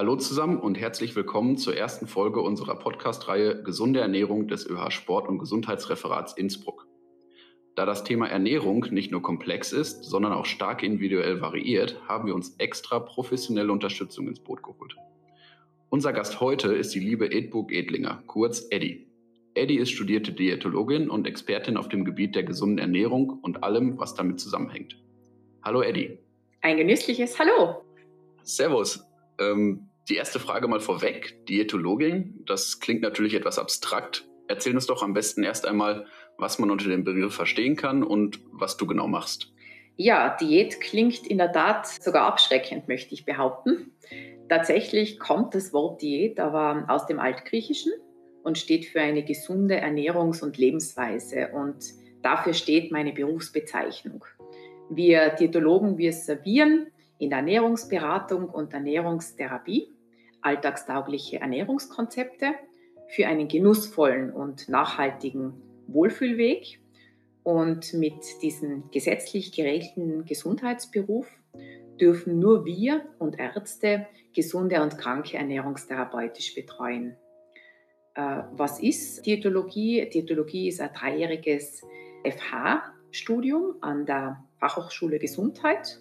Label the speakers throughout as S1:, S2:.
S1: Hallo zusammen und herzlich willkommen zur ersten Folge unserer Podcast-Reihe Gesunde Ernährung des ÖH Sport- und Gesundheitsreferats Innsbruck. Da das Thema Ernährung nicht nur komplex ist, sondern auch stark individuell variiert, haben wir uns extra professionelle Unterstützung ins Boot geholt. Unser Gast heute ist die liebe Edburg Edlinger, kurz Eddie. Eddie ist studierte Diätologin und Expertin auf dem Gebiet der gesunden Ernährung und allem, was damit zusammenhängt. Hallo Eddie.
S2: Ein genüssliches Hallo.
S1: Servus. Ähm, die erste Frage mal vorweg. Diätologin, das klingt natürlich etwas abstrakt. Erzähl uns doch am besten erst einmal, was man unter dem Begriff verstehen kann und was du genau machst.
S2: Ja, Diät klingt in der Tat sogar abschreckend, möchte ich behaupten. Tatsächlich kommt das Wort Diät aber aus dem Altgriechischen und steht für eine gesunde Ernährungs- und Lebensweise. Und dafür steht meine Berufsbezeichnung. Wir Diätologen, wir servieren in Ernährungsberatung und Ernährungstherapie alltagstaugliche Ernährungskonzepte für einen genussvollen und nachhaltigen Wohlfühlweg. Und mit diesem gesetzlich geregelten Gesundheitsberuf dürfen nur wir und Ärzte gesunde und kranke ernährungstherapeutisch betreuen. Äh, was ist Diätologie? Diätologie ist ein dreijähriges FH-Studium an der Fachhochschule Gesundheit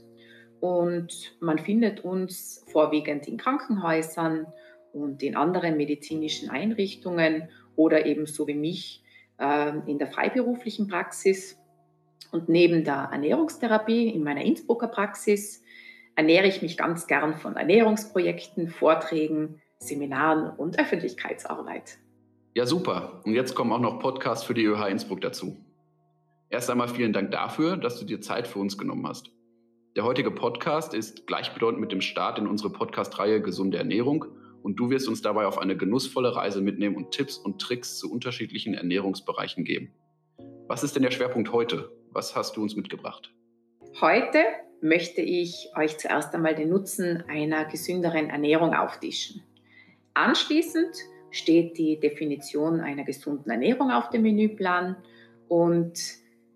S2: und man findet uns vorwiegend in Krankenhäusern und in anderen medizinischen Einrichtungen oder eben so wie mich äh, in der freiberuflichen Praxis. Und neben der Ernährungstherapie in meiner Innsbrucker Praxis ernähre ich mich ganz gern von Ernährungsprojekten, Vorträgen, Seminaren und Öffentlichkeitsarbeit.
S1: Ja, super. Und jetzt kommen auch noch Podcasts für die ÖH Innsbruck dazu. Erst einmal vielen Dank dafür, dass du dir Zeit für uns genommen hast. Der heutige Podcast ist gleichbedeutend mit dem Start in unsere Podcast-Reihe Gesunde Ernährung und du wirst uns dabei auf eine genussvolle Reise mitnehmen und Tipps und Tricks zu unterschiedlichen Ernährungsbereichen geben. Was ist denn der Schwerpunkt heute? Was hast du uns mitgebracht?
S2: Heute möchte ich euch zuerst einmal den Nutzen einer gesünderen Ernährung auftischen. Anschließend steht die Definition einer gesunden Ernährung auf dem Menüplan und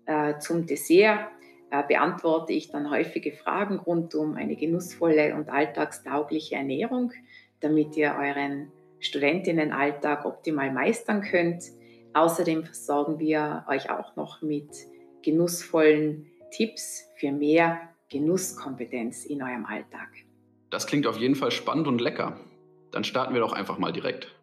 S2: äh, zum Dessert beantworte ich dann häufige Fragen rund um eine genussvolle und alltagstaugliche Ernährung, damit ihr euren Studentinnenalltag optimal meistern könnt. Außerdem versorgen wir euch auch noch mit genussvollen Tipps für mehr Genusskompetenz in eurem Alltag.
S1: Das klingt auf jeden Fall spannend und lecker. Dann starten wir doch einfach mal direkt.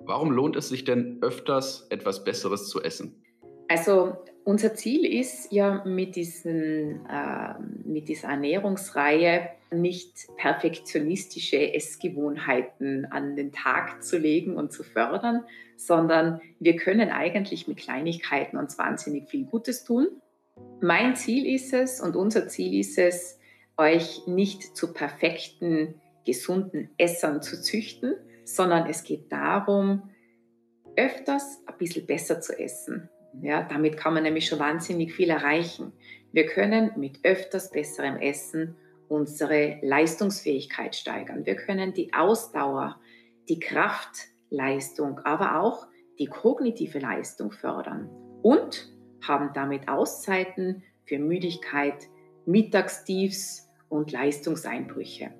S1: Warum lohnt es sich denn öfters etwas Besseres zu essen?
S2: Also unser Ziel ist ja mit, diesen, äh, mit dieser Ernährungsreihe nicht perfektionistische Essgewohnheiten an den Tag zu legen und zu fördern, sondern wir können eigentlich mit Kleinigkeiten uns wahnsinnig viel Gutes tun mein Ziel ist es und unser Ziel ist es, euch nicht zu perfekten, gesunden Essern zu züchten, sondern es geht darum, öfters ein bisschen besser zu essen. Ja, damit kann man nämlich schon wahnsinnig viel erreichen. Wir können mit öfters besserem Essen unsere Leistungsfähigkeit steigern. Wir können die Ausdauer, die Kraftleistung, aber auch die kognitive Leistung fördern. Und haben damit Auszeiten für Müdigkeit, Mittagstiefs und Leistungseinbrüche.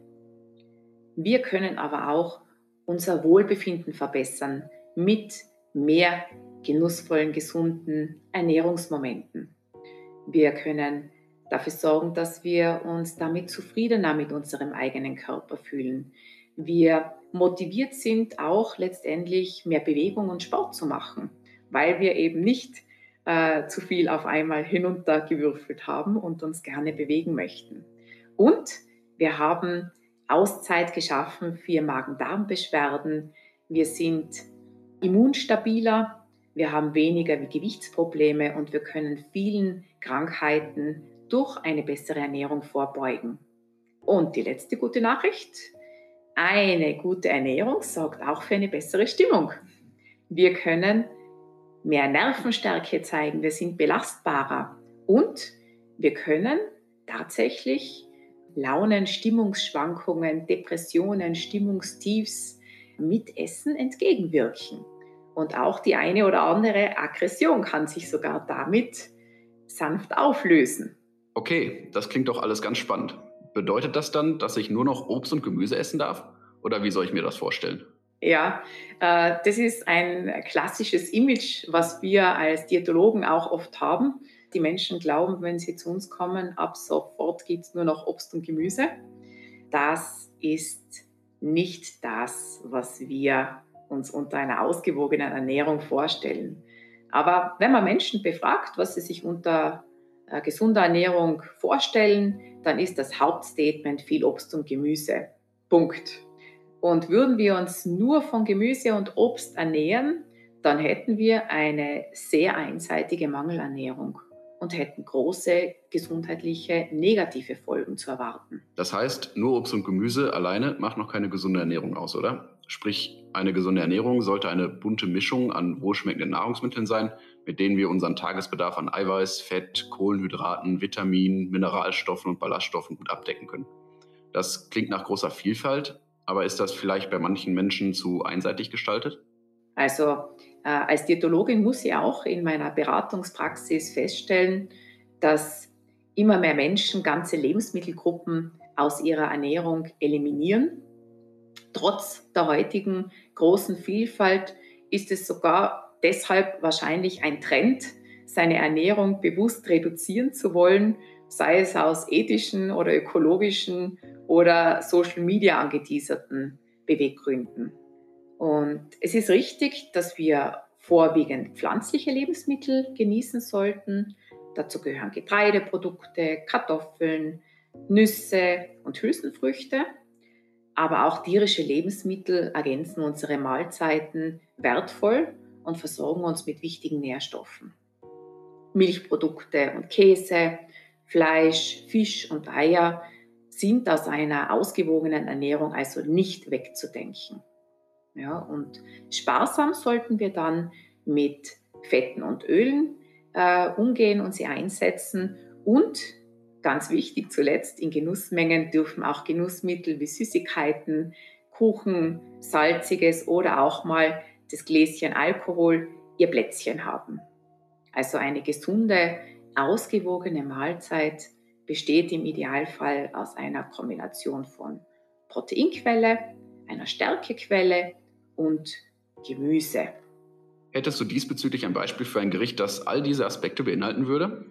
S2: Wir können aber auch unser Wohlbefinden verbessern mit mehr genussvollen, gesunden Ernährungsmomenten. Wir können dafür sorgen, dass wir uns damit zufriedener mit unserem eigenen Körper fühlen. Wir motiviert sind, auch letztendlich mehr Bewegung und Sport zu machen, weil wir eben nicht äh, zu viel auf einmal hinuntergewürfelt haben und uns gerne bewegen möchten. Und wir haben Auszeit geschaffen für Magen-Darm-Beschwerden. Wir sind immunstabiler, wir haben weniger Gewichtsprobleme und wir können vielen Krankheiten durch eine bessere Ernährung vorbeugen. Und die letzte gute Nachricht, eine gute Ernährung sorgt auch für eine bessere Stimmung. Wir können mehr Nervenstärke zeigen, wir sind belastbarer und wir können tatsächlich Launen, Stimmungsschwankungen, Depressionen, Stimmungstiefs mit Essen entgegenwirken. Und auch die eine oder andere Aggression kann sich sogar damit sanft auflösen.
S1: Okay, das klingt doch alles ganz spannend. Bedeutet das dann, dass ich nur noch Obst und Gemüse essen darf? Oder wie soll ich mir das vorstellen?
S2: Ja, äh, das ist ein klassisches Image, was wir als Diätologen auch oft haben. Die Menschen glauben, wenn sie zu uns kommen, ab sofort gibt es nur noch Obst und Gemüse. Das ist nicht das, was wir uns unter einer ausgewogenen Ernährung vorstellen. Aber wenn man Menschen befragt, was sie sich unter äh, gesunder Ernährung vorstellen, dann ist das Hauptstatement viel Obst und Gemüse. Punkt. Und würden wir uns nur von Gemüse und Obst ernähren, dann hätten wir eine sehr einseitige Mangelernährung und hätten große gesundheitliche negative Folgen zu erwarten.
S1: Das heißt, nur Obst und Gemüse alleine macht noch keine gesunde Ernährung aus, oder? Sprich, eine gesunde Ernährung sollte eine bunte Mischung an wohlschmeckenden Nahrungsmitteln sein, mit denen wir unseren Tagesbedarf an Eiweiß, Fett, Kohlenhydraten, Vitaminen, Mineralstoffen und Ballaststoffen gut abdecken können. Das klingt nach großer Vielfalt, aber ist das vielleicht bei manchen Menschen zu einseitig gestaltet?
S2: Also äh, als Diätologin muss ich auch in meiner Beratungspraxis feststellen, dass immer mehr Menschen ganze Lebensmittelgruppen aus ihrer Ernährung eliminieren. Trotz der heutigen großen Vielfalt ist es sogar deshalb wahrscheinlich ein Trend, seine Ernährung bewusst reduzieren zu wollen, sei es aus ethischen oder ökologischen oder Social Media angeteaserten Beweggründen. Und es ist richtig, dass wir vorwiegend pflanzliche Lebensmittel genießen sollten. Dazu gehören Getreideprodukte, Kartoffeln, Nüsse und Hülsenfrüchte. Aber auch tierische Lebensmittel ergänzen unsere Mahlzeiten wertvoll und versorgen uns mit wichtigen Nährstoffen. Milchprodukte und Käse, Fleisch, Fisch und Eier sind aus einer ausgewogenen Ernährung also nicht wegzudenken. Ja, und sparsam sollten wir dann mit Fetten und Ölen äh, umgehen und sie einsetzen. Und ganz wichtig zuletzt, in Genussmengen dürfen auch Genussmittel wie Süßigkeiten, Kuchen, Salziges oder auch mal das Gläschen Alkohol ihr Plätzchen haben. Also eine gesunde, ausgewogene Mahlzeit besteht im Idealfall aus einer Kombination von Proteinquelle, einer Stärkequelle und Gemüse.
S1: Hättest du diesbezüglich ein Beispiel für ein Gericht, das all diese Aspekte beinhalten würde?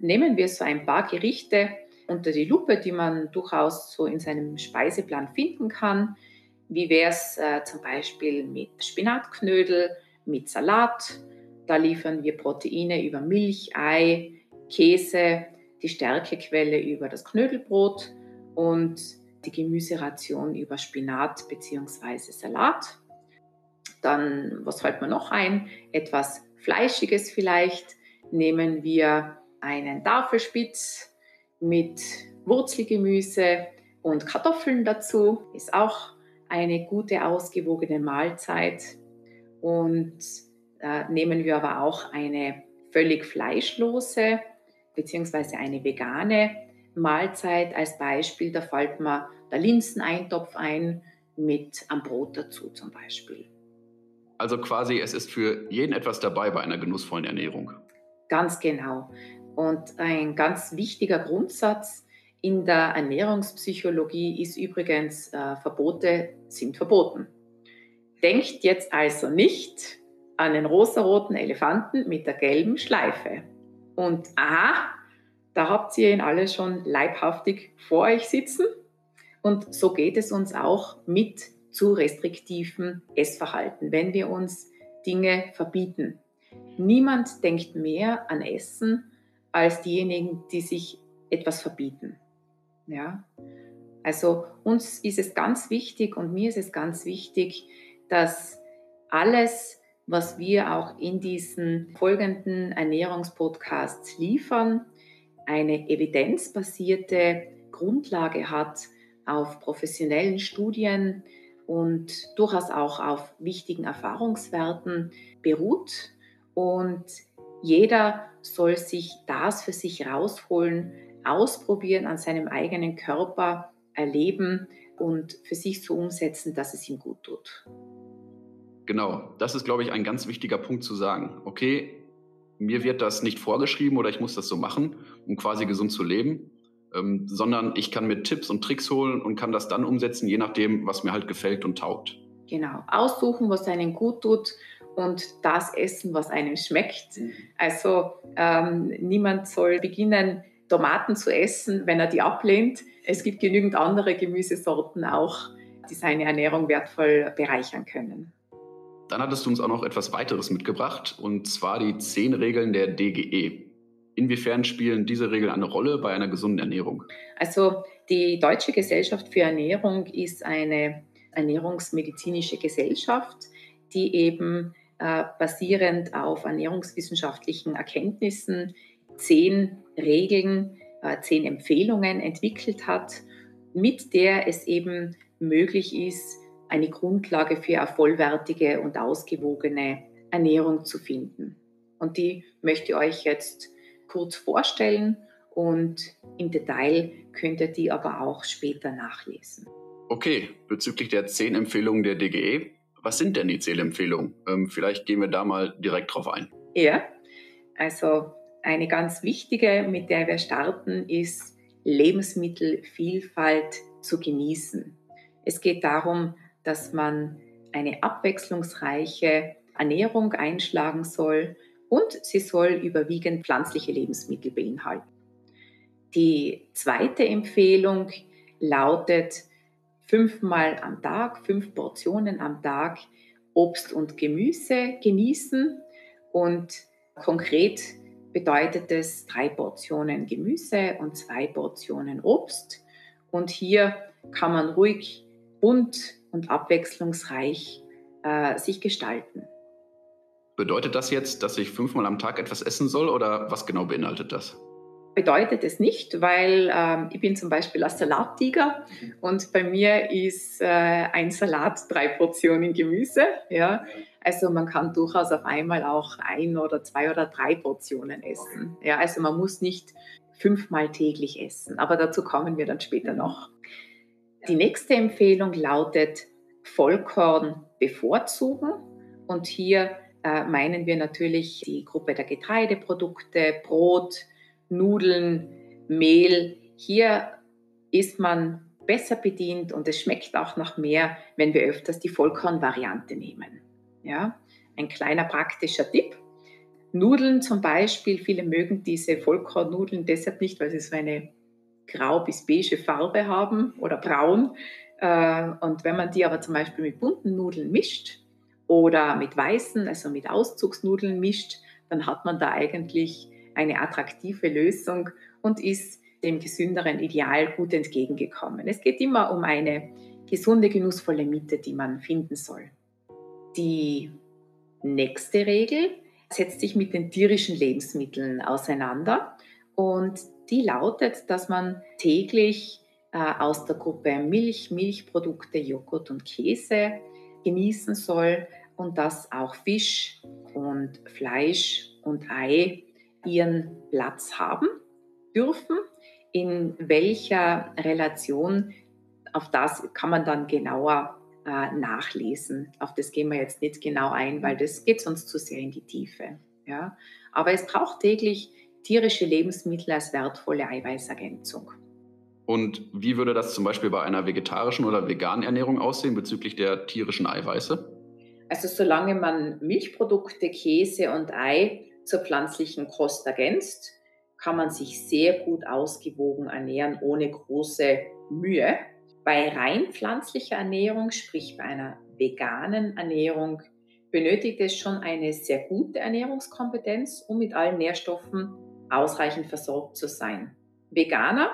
S2: Nehmen wir so ein paar Gerichte unter die Lupe, die man durchaus so in seinem Speiseplan finden kann. Wie wäre es äh, zum Beispiel mit Spinatknödel, mit Salat? Da liefern wir Proteine über Milch, Ei, Käse, die Stärkequelle über das Knödelbrot und die Gemüseration über Spinat bzw. Salat. Dann, was hält man noch ein? Etwas Fleischiges vielleicht. Nehmen wir einen Tafelspitz mit Wurzelgemüse und Kartoffeln dazu. Ist auch eine gute, ausgewogene Mahlzeit. Und äh, nehmen wir aber auch eine völlig fleischlose bzw. eine vegane Mahlzeit als Beispiel. Da fällt mir der Linseneintopf ein mit am Brot dazu zum Beispiel.
S1: Also quasi, es ist für jeden etwas dabei bei einer genussvollen Ernährung.
S2: Ganz genau. Und ein ganz wichtiger Grundsatz in der Ernährungspsychologie ist übrigens, äh, Verbote sind verboten. Denkt jetzt also nicht an den rosaroten Elefanten mit der gelben Schleife. Und aha, da habt ihr ihn alle schon leibhaftig vor euch sitzen. Und so geht es uns auch mit zu restriktivem Essverhalten, wenn wir uns Dinge verbieten. Niemand denkt mehr an Essen als diejenigen, die sich etwas verbieten. Ja? Also uns ist es ganz wichtig und mir ist es ganz wichtig, dass alles was wir auch in diesen folgenden Ernährungspodcasts liefern, eine evidenzbasierte Grundlage hat auf professionellen Studien und durchaus auch auf wichtigen Erfahrungswerten beruht. Und jeder soll sich das für sich rausholen, ausprobieren, an seinem eigenen Körper erleben und für sich so umsetzen, dass es ihm gut tut.
S1: Genau, das ist, glaube ich, ein ganz wichtiger Punkt zu sagen. Okay, mir wird das nicht vorgeschrieben oder ich muss das so machen, um quasi gesund zu leben, ähm, sondern ich kann mir Tipps und Tricks holen und kann das dann umsetzen, je nachdem, was mir halt gefällt und taugt.
S2: Genau, aussuchen, was einem gut tut und das essen, was einem schmeckt. Mhm. Also ähm, niemand soll beginnen, Tomaten zu essen, wenn er die ablehnt. Es gibt genügend andere Gemüsesorten auch, die seine Ernährung wertvoll bereichern können.
S1: Dann hattest du uns auch noch etwas weiteres mitgebracht, und zwar die zehn Regeln der DGE. Inwiefern spielen diese Regeln eine Rolle bei einer gesunden Ernährung?
S2: Also die Deutsche Gesellschaft für Ernährung ist eine ernährungsmedizinische Gesellschaft, die eben äh, basierend auf ernährungswissenschaftlichen Erkenntnissen zehn Regeln, äh, zehn Empfehlungen entwickelt hat, mit der es eben möglich ist, eine Grundlage für eine vollwertige und ausgewogene Ernährung zu finden. Und die möchte ich euch jetzt kurz vorstellen und im Detail könnt ihr die aber auch später nachlesen.
S1: Okay, bezüglich der zehn Empfehlungen der DGE, was sind denn die Zählempfehlungen? Ähm, vielleicht gehen wir da mal direkt drauf ein.
S2: Ja, also eine ganz wichtige, mit der wir starten, ist Lebensmittelvielfalt zu genießen. Es geht darum, dass man eine abwechslungsreiche Ernährung einschlagen soll und sie soll überwiegend pflanzliche Lebensmittel beinhalten. Die zweite Empfehlung lautet, fünfmal am Tag, fünf Portionen am Tag Obst und Gemüse genießen und konkret bedeutet es drei Portionen Gemüse und zwei Portionen Obst. Und hier kann man ruhig bunt und abwechslungsreich äh, sich gestalten.
S1: Bedeutet das jetzt, dass ich fünfmal am Tag etwas essen soll oder was genau beinhaltet das?
S2: Bedeutet es nicht, weil ähm, ich bin zum Beispiel ein Salattiger und bei mir ist äh, ein Salat drei Portionen Gemüse. Ja? Also man kann durchaus auf einmal auch ein oder zwei oder drei Portionen essen. Ja? Also man muss nicht fünfmal täglich essen, aber dazu kommen wir dann später noch. Die nächste Empfehlung lautet Vollkorn bevorzugen. Und hier äh, meinen wir natürlich die Gruppe der Getreideprodukte, Brot, Nudeln, Mehl. Hier ist man besser bedient und es schmeckt auch noch mehr, wenn wir öfters die Vollkornvariante nehmen. Ja, ein kleiner praktischer Tipp. Nudeln zum Beispiel, viele mögen diese Vollkornnudeln deshalb nicht, weil sie so eine grau bis beige Farbe haben oder braun. Äh, und wenn man die aber zum Beispiel mit bunten Nudeln mischt oder mit weißen, also mit Auszugsnudeln mischt, dann hat man da eigentlich eine attraktive Lösung und ist dem gesünderen Ideal gut entgegengekommen. Es geht immer um eine gesunde, genussvolle Mitte, die man finden soll. Die nächste Regel setzt sich mit den tierischen Lebensmitteln auseinander und die lautet, dass man täglich äh, aus der Gruppe Milch, Milchprodukte, Joghurt und Käse genießen soll und dass auch Fisch und Fleisch und Ei ihren Platz haben dürfen. In welcher Relation, auf das kann man dann genauer äh, nachlesen. Auf das gehen wir jetzt nicht genau ein, weil das geht sonst zu sehr in die Tiefe. Ja? Aber es braucht täglich tierische Lebensmittel als wertvolle Eiweißergänzung.
S1: Und wie würde das zum Beispiel bei einer vegetarischen oder veganen Ernährung aussehen bezüglich der tierischen Eiweiße?
S2: Also solange man Milchprodukte, Käse und Ei zur pflanzlichen Kost ergänzt, kann man sich sehr gut ausgewogen ernähren ohne große Mühe. Bei rein pflanzlicher Ernährung, sprich bei einer veganen Ernährung, benötigt es schon eine sehr gute Ernährungskompetenz, um mit allen Nährstoffen ausreichend versorgt zu sein. Veganer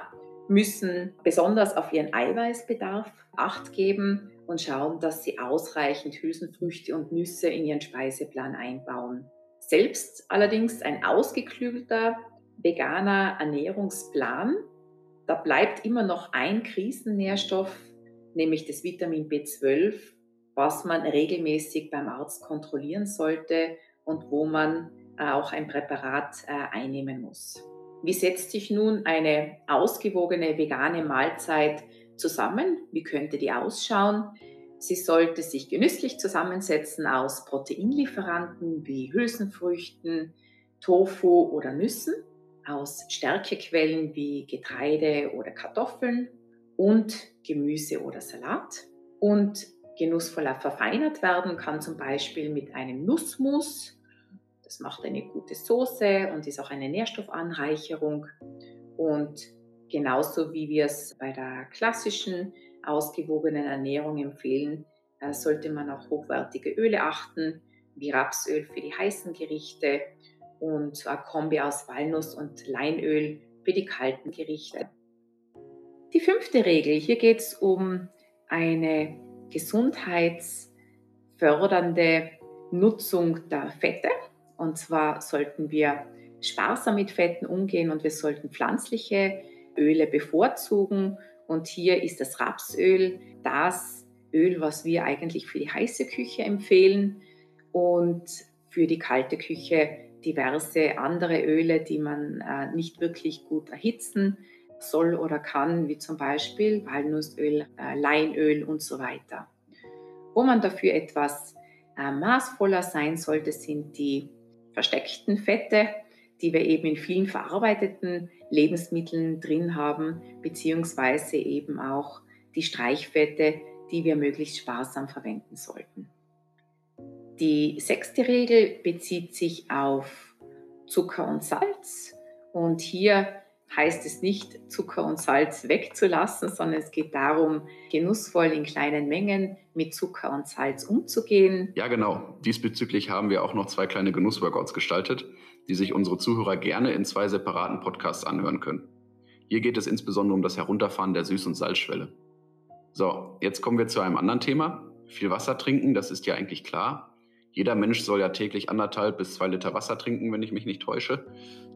S2: müssen besonders auf ihren Eiweißbedarf Acht geben und schauen, dass sie ausreichend Hülsenfrüchte und Nüsse in ihren Speiseplan einbauen. Selbst allerdings ein ausgeklügelter veganer Ernährungsplan, da bleibt immer noch ein Krisennährstoff, nämlich das Vitamin B12, was man regelmäßig beim Arzt kontrollieren sollte und wo man auch ein Präparat äh, einnehmen muss. Wie setzt sich nun eine ausgewogene vegane Mahlzeit zusammen? Wie könnte die ausschauen? Sie sollte sich genüsslich zusammensetzen aus Proteinlieferanten wie Hülsenfrüchten, Tofu oder Nüssen. aus Stärkequellen wie Getreide oder Kartoffeln und Gemüse oder Salat. Und genussvoller verfeinert werden kann zum Beispiel mit einem Nussmus. Das macht eine gute Soße und ist auch eine Nährstoffanreicherung. Und genauso wie wir es bei der klassischen ausgewogenen Ernährung empfehlen, sollte man auch hochwertige Öle achten, wie Rapsöl für die heißen Gerichte und eine Kombi aus Walnuss und Leinöl für die kalten Gerichte. Die fünfte Regel, hier geht es um eine gesundheitsfördernde Nutzung der Fette. Und zwar sollten wir sparsam mit Fetten umgehen und wir sollten pflanzliche Öle bevorzugen. Und hier ist das Rapsöl das Öl, was wir eigentlich für die heiße Küche empfehlen und für die kalte Küche diverse andere Öle, die man äh, nicht wirklich gut erhitzen soll oder kann, wie zum Beispiel Walnussöl, äh, Leinöl und so weiter. Wo man dafür etwas äh, maßvoller sein sollte, sind die versteckten Fette, die wir eben in vielen verarbeiteten Lebensmitteln drin haben, beziehungsweise eben auch die Streichfette, die wir möglichst sparsam verwenden sollten. Die sechste Regel bezieht sich auf Zucker und Salz. Und hier heißt es nicht, Zucker und Salz wegzulassen, sondern es geht darum, genussvoll in kleinen Mengen mit Zucker und Salz umzugehen.
S1: Ja, genau. Diesbezüglich haben wir auch noch zwei kleine Genussworkouts gestaltet, die sich unsere Zuhörer gerne in zwei separaten Podcasts anhören können. Hier geht es insbesondere um das Herunterfahren der Süß- und Salzschwelle. So, jetzt kommen wir zu einem anderen Thema. Viel Wasser trinken, das ist ja eigentlich klar. Jeder Mensch soll ja täglich anderthalb bis zwei Liter Wasser trinken, wenn ich mich nicht täusche.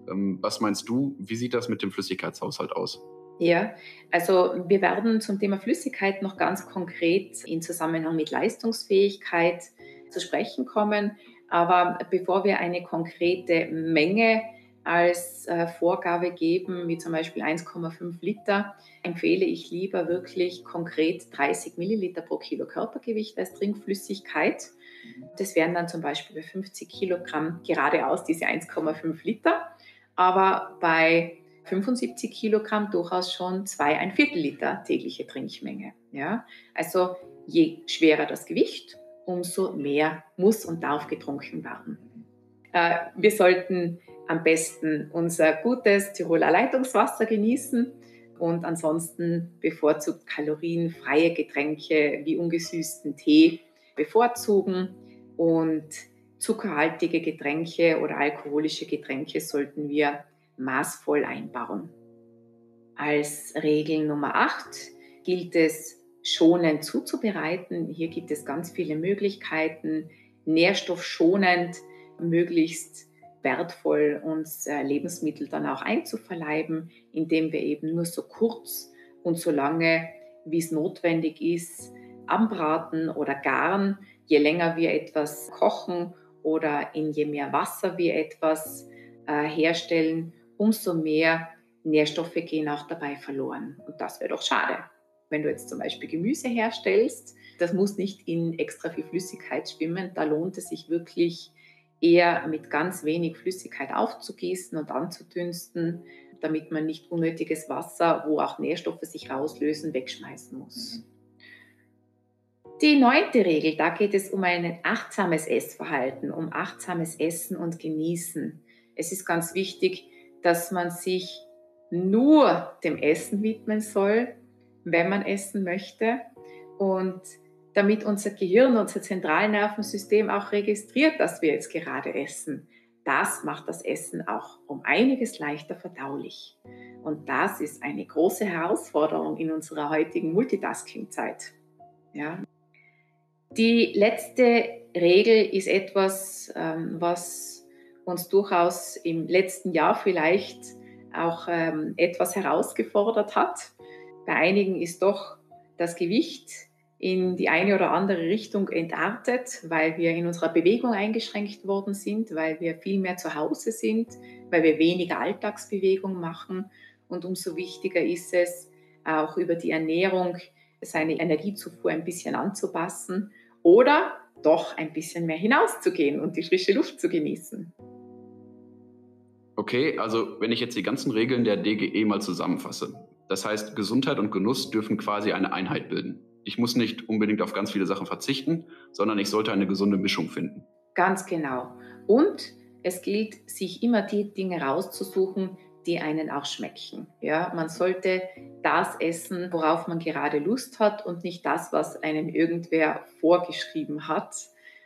S1: Ähm, was meinst du, wie sieht das mit dem Flüssigkeitshaushalt aus?
S2: Ja, also wir werden zum Thema Flüssigkeit noch ganz konkret in Zusammenhang mit Leistungsfähigkeit zu sprechen kommen. Aber bevor wir eine konkrete Menge als äh, Vorgabe geben, wie zum Beispiel 1,5 Liter, empfehle ich lieber wirklich konkret 30 Milliliter pro Kilo Körpergewicht als Trinkflüssigkeit. Das wären dann zum Beispiel bei 50 Kilogramm geradeaus diese 1,5 Liter, aber bei 75 Kilogramm durchaus schon zwei ein Viertel Liter tägliche Trinkmenge. Ja? Also je schwerer das Gewicht, umso mehr muss und darf getrunken werden. Äh, wir sollten am besten unser gutes Tiroler Leitungswasser genießen und ansonsten bevorzugt kalorienfreie Getränke wie ungesüßten Tee bevorzugen und zuckerhaltige Getränke oder alkoholische Getränke sollten wir maßvoll einbauen. Als Regel Nummer 8 gilt es, schonend zuzubereiten. Hier gibt es ganz viele Möglichkeiten, nährstoffschonend, möglichst wertvoll uns äh, Lebensmittel dann auch einzuverleiben, indem wir eben nur so kurz und so lange, wie es notwendig ist, anbraten oder garen. Je länger wir etwas kochen oder in je mehr Wasser wir etwas äh, herstellen, umso mehr Nährstoffe gehen auch dabei verloren. Und das wäre doch schade. Wenn du jetzt zum Beispiel Gemüse herstellst, das muss nicht in extra viel Flüssigkeit schwimmen. Da lohnt es sich wirklich eher mit ganz wenig Flüssigkeit aufzugießen und anzudünsten, damit man nicht unnötiges Wasser, wo auch Nährstoffe sich rauslösen, wegschmeißen muss. Die neunte Regel, da geht es um ein achtsames Essverhalten, um achtsames Essen und Genießen. Es ist ganz wichtig, dass man sich nur dem Essen widmen soll, wenn man essen möchte und damit unser Gehirn, unser Zentralnervensystem auch registriert, dass wir jetzt gerade essen. Das macht das Essen auch um einiges leichter verdaulich. Und das ist eine große Herausforderung in unserer heutigen Multitasking-Zeit. Ja. Die letzte Regel ist etwas, ähm, was uns durchaus im letzten Jahr vielleicht auch ähm, etwas herausgefordert hat. Bei einigen ist doch das Gewicht in die eine oder andere Richtung entartet, weil wir in unserer Bewegung eingeschränkt worden sind, weil wir viel mehr zu Hause sind, weil wir weniger Alltagsbewegung machen. Und umso wichtiger ist es, auch über die Ernährung seine Energiezufuhr ein bisschen anzupassen oder doch ein bisschen mehr hinauszugehen und die frische Luft zu genießen.
S1: Okay, also wenn ich jetzt die ganzen Regeln der DGE mal zusammenfasse. Das heißt, Gesundheit und Genuss dürfen quasi eine Einheit bilden. Ich muss nicht unbedingt auf ganz viele Sachen verzichten, sondern ich sollte eine gesunde Mischung finden.
S2: Ganz genau. Und es gilt, sich immer die Dinge rauszusuchen, die einen auch schmecken. Ja, man sollte das essen, worauf man gerade Lust hat und nicht das, was einem irgendwer vorgeschrieben hat.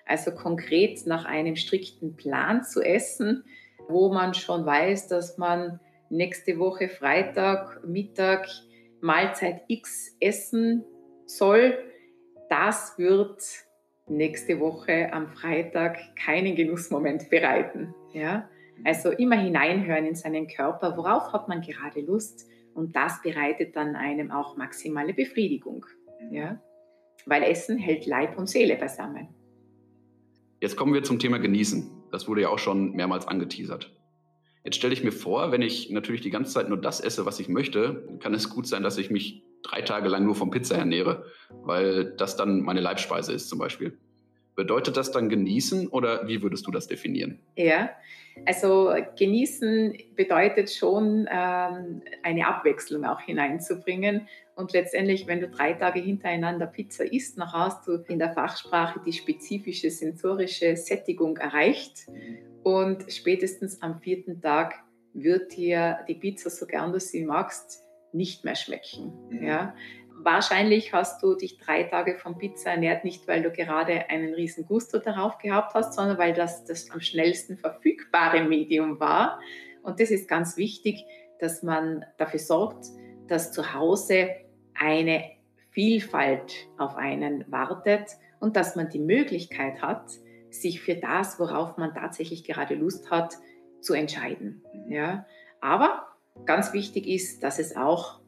S2: Also konkret nach einem strikten Plan zu essen, wo man schon weiß, dass man nächste Woche Freitag, Mittag Mahlzeit X essen soll. Das wird nächste Woche am Freitag keinen Genussmoment bereiten. Ja? Also immer hineinhören in seinen Körper, worauf hat man gerade Lust und das bereitet dann einem auch maximale Befriedigung. Ja? Weil Essen hält Leib und Seele beisammen.
S1: Jetzt kommen wir zum Thema Genießen. Das wurde ja auch schon mehrmals angeteasert. Jetzt stelle ich mir vor, wenn ich natürlich die ganze Zeit nur das esse, was ich möchte, kann es gut sein, dass ich mich drei Tage lang nur vom Pizza ernähre, weil das dann meine Leibspeise ist zum Beispiel. Bedeutet das dann genießen oder wie würdest du das definieren?
S2: Ja, also genießen bedeutet schon ähm, eine Abwechslung auch hineinzubringen. Und letztendlich, wenn du drei Tage hintereinander Pizza isst, dann hast du in der Fachsprache die spezifische sensorische Sättigung erreicht. Und spätestens am vierten Tag wird dir die Pizza, so gern du sie magst, nicht mehr schmecken. Mhm. Ja? wahrscheinlich hast du dich drei Tage von Pizza ernährt, nicht weil du gerade einen riesen Gusto darauf gehabt hast, sondern weil das das am schnellsten verfügbare Medium war. Und das ist ganz wichtig, dass man dafür sorgt, dass zu Hause eine Vielfalt auf einen wartet und dass man die Möglichkeit hat, sich für das, worauf man tatsächlich gerade Lust hat, zu entscheiden. Ja? Aber ganz wichtig ist, dass es auch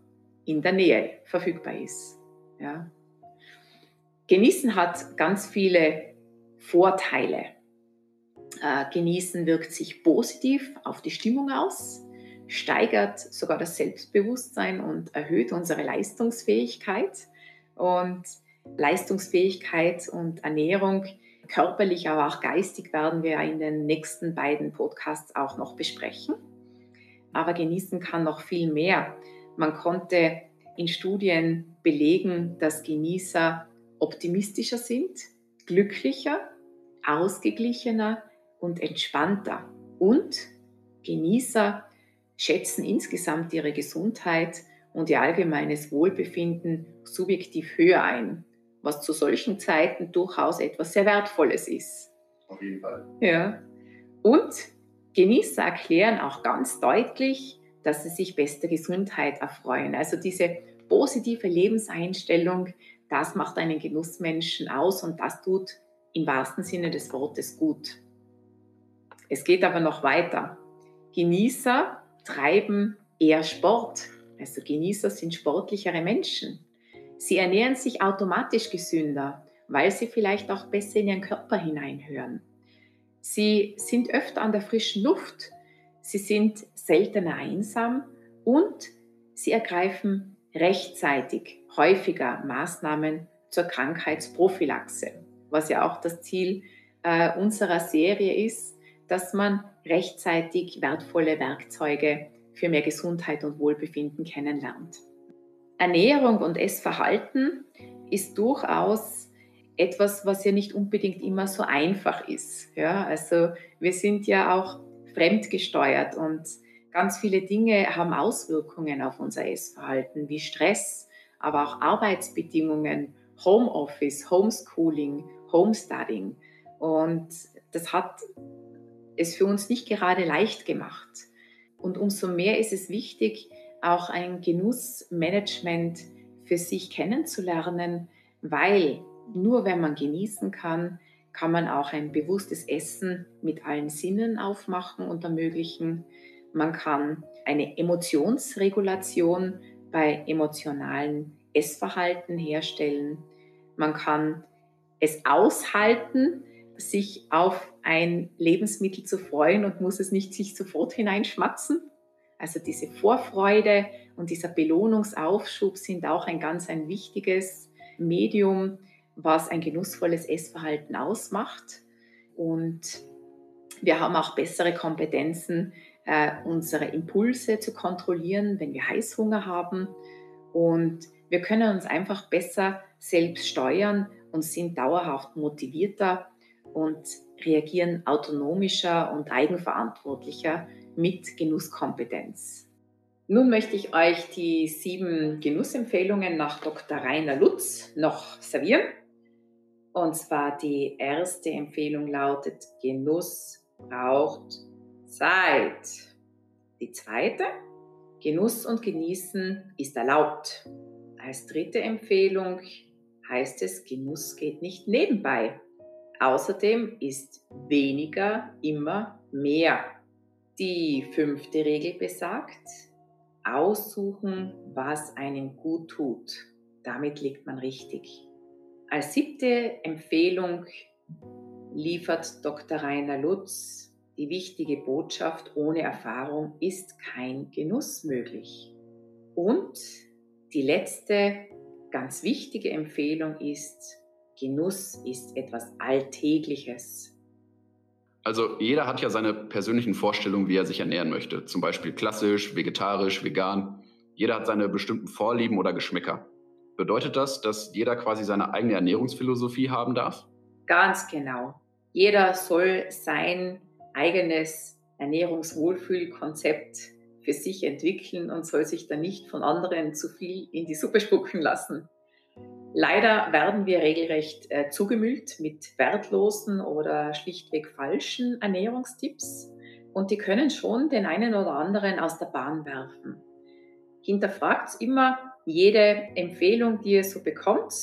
S2: in der Nähe verfügbar ist. Ja. Genießen hat ganz viele Vorteile. Äh, genießen wirkt sich positiv auf die Stimmung aus, steigert sogar das Selbstbewusstsein und erhöht unsere Leistungsfähigkeit. Und Leistungsfähigkeit und Ernährung, körperlich, aber auch geistig, werden wir in den nächsten beiden Podcasts auch noch besprechen. Aber genießen kann noch viel mehr. Man konnte in Studien belegen, dass Genießer optimistischer sind, glücklicher, ausgeglichener und entspannter. Und Genießer schätzen insgesamt ihre Gesundheit und ihr allgemeines Wohlbefinden subjektiv höher ein, was zu solchen Zeiten durchaus etwas sehr Wertvolles ist.
S1: Auf jeden Fall.
S2: Ja. Und Genießer erklären auch ganz deutlich, dass sie sich bester Gesundheit erfreuen. Also diese positive Lebenseinstellung, das macht einen Genussmenschen aus und das tut im wahrsten Sinne des Wortes gut. Es geht aber noch weiter. Genießer treiben eher Sport. Also Genießer sind sportlichere Menschen. Sie ernähren sich automatisch gesünder, weil sie vielleicht auch besser in ihren Körper hineinhören. Sie sind öfter an der frischen Luft sie sind seltener einsam und sie ergreifen rechtzeitig häufiger Maßnahmen zur Krankheitsprophylaxe, was ja auch das Ziel äh, unserer Serie ist, dass man rechtzeitig wertvolle Werkzeuge für mehr Gesundheit und Wohlbefinden kennenlernt. Ernährung und Essverhalten ist durchaus etwas, was ja nicht unbedingt immer so einfach ist. Ja, also wir sind ja auch fremdgesteuert und ganz viele Dinge haben Auswirkungen auf unser Essverhalten, wie Stress, aber auch Arbeitsbedingungen, Homeoffice, Homeschooling, Homestudying. Und das hat es für uns nicht gerade leicht gemacht. Und umso mehr ist es wichtig, auch ein Genussmanagement für sich kennenzulernen, weil nur wenn man genießen kann, kann man auch ein bewusstes Essen mit allen Sinnen aufmachen und ermöglichen. Man kann eine Emotionsregulation bei emotionalen Essverhalten herstellen. Man kann es aushalten, sich auf ein Lebensmittel zu freuen und muss es nicht sich sofort hineinschmatzen. Also diese Vorfreude und dieser Belohnungsaufschub sind auch ein ganz ein wichtiges Medium, was ein genussvolles Essverhalten ausmacht. Und wir haben auch bessere Kompetenzen, äh, unsere Impulse zu kontrollieren, wenn wir Heißhunger haben. Und wir können uns einfach besser selbst steuern und sind dauerhaft motivierter und reagieren autonomischer und eigenverantwortlicher mit Genusskompetenz. Nun möchte ich euch die sieben Genussempfehlungen nach Dr. Rainer Lutz noch servieren. Und zwar die erste Empfehlung lautet, Genuss braucht Zeit. Die zweite, Genuss und Genießen ist erlaubt. Als dritte Empfehlung heißt es, Genuss geht nicht nebenbei. Außerdem ist weniger immer mehr. Die fünfte Regel besagt, aussuchen, was einem gut tut. Damit liegt man richtig. Als siebte Empfehlung liefert Dr. Rainer Lutz die wichtige Botschaft, ohne Erfahrung ist kein Genuss möglich. Und die letzte ganz wichtige Empfehlung ist, Genuss ist etwas Alltägliches.
S1: Also jeder hat ja seine persönlichen Vorstellungen, wie er sich ernähren möchte. Zum Beispiel klassisch, vegetarisch, vegan. Jeder hat seine bestimmten Vorlieben oder Geschmäcker. Bedeutet das, dass jeder quasi seine eigene Ernährungsphilosophie haben darf?
S2: Ganz genau. Jeder soll sein eigenes Ernährungswohlfühlkonzept für sich entwickeln und soll sich dann nicht von anderen zu viel in die Suppe spucken lassen. Leider werden wir regelrecht äh, zugemüllt mit wertlosen oder schlichtweg falschen Ernährungstipps und die können schon den einen oder anderen aus der Bahn werfen. Hinterfragt immer jede Empfehlung, die ihr so bekommt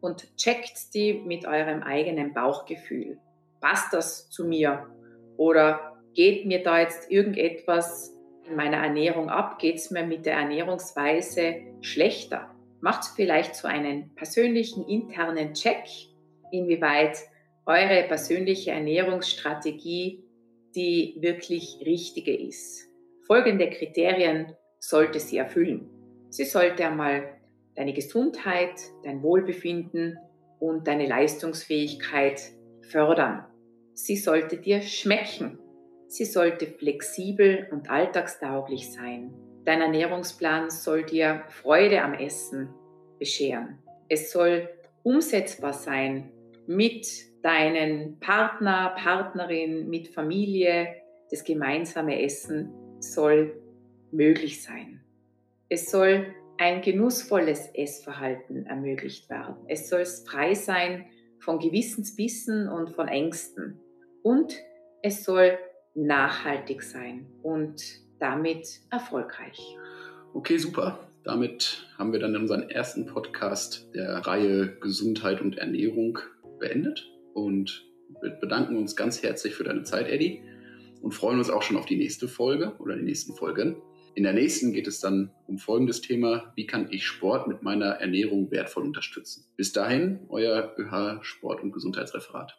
S2: und checkt die mit eurem eigenen Bauchgefühl. Passt das zu mir? Oder geht mir da jetzt irgendetwas in meiner Ernährung ab? Geht es mir mit der Ernährungsweise schlechter? Macht vielleicht so einen persönlichen internen Check, inwieweit eure persönliche Ernährungsstrategie die wirklich richtige ist. Folgende Kriterien sollte sie erfüllen. Sie sollte einmal deine Gesundheit, dein Wohlbefinden und deine Leistungsfähigkeit fördern. Sie sollte dir schmecken. Sie sollte flexibel und alltagstauglich sein. Dein Ernährungsplan soll dir Freude am Essen bescheren. Es soll umsetzbar sein mit deinen Partner, Partnerin, mit Familie. Das gemeinsame Essen soll möglich sein. Es soll ein genussvolles Essverhalten ermöglicht werden. Es soll frei sein von Gewissensbissen und von Ängsten. Und es soll nachhaltig sein und damit erfolgreich.
S1: Okay, super. Damit haben wir dann unseren ersten Podcast der Reihe Gesundheit und Ernährung beendet und wir bedanken uns ganz herzlich für deine Zeit, Eddie, und freuen uns auch schon auf die nächste Folge oder die nächsten Folgen. In der nächsten geht es dann um folgendes Thema: Wie kann ich Sport mit meiner Ernährung wertvoll unterstützen? Bis dahin, euer ÖH Sport- und Gesundheitsreferat.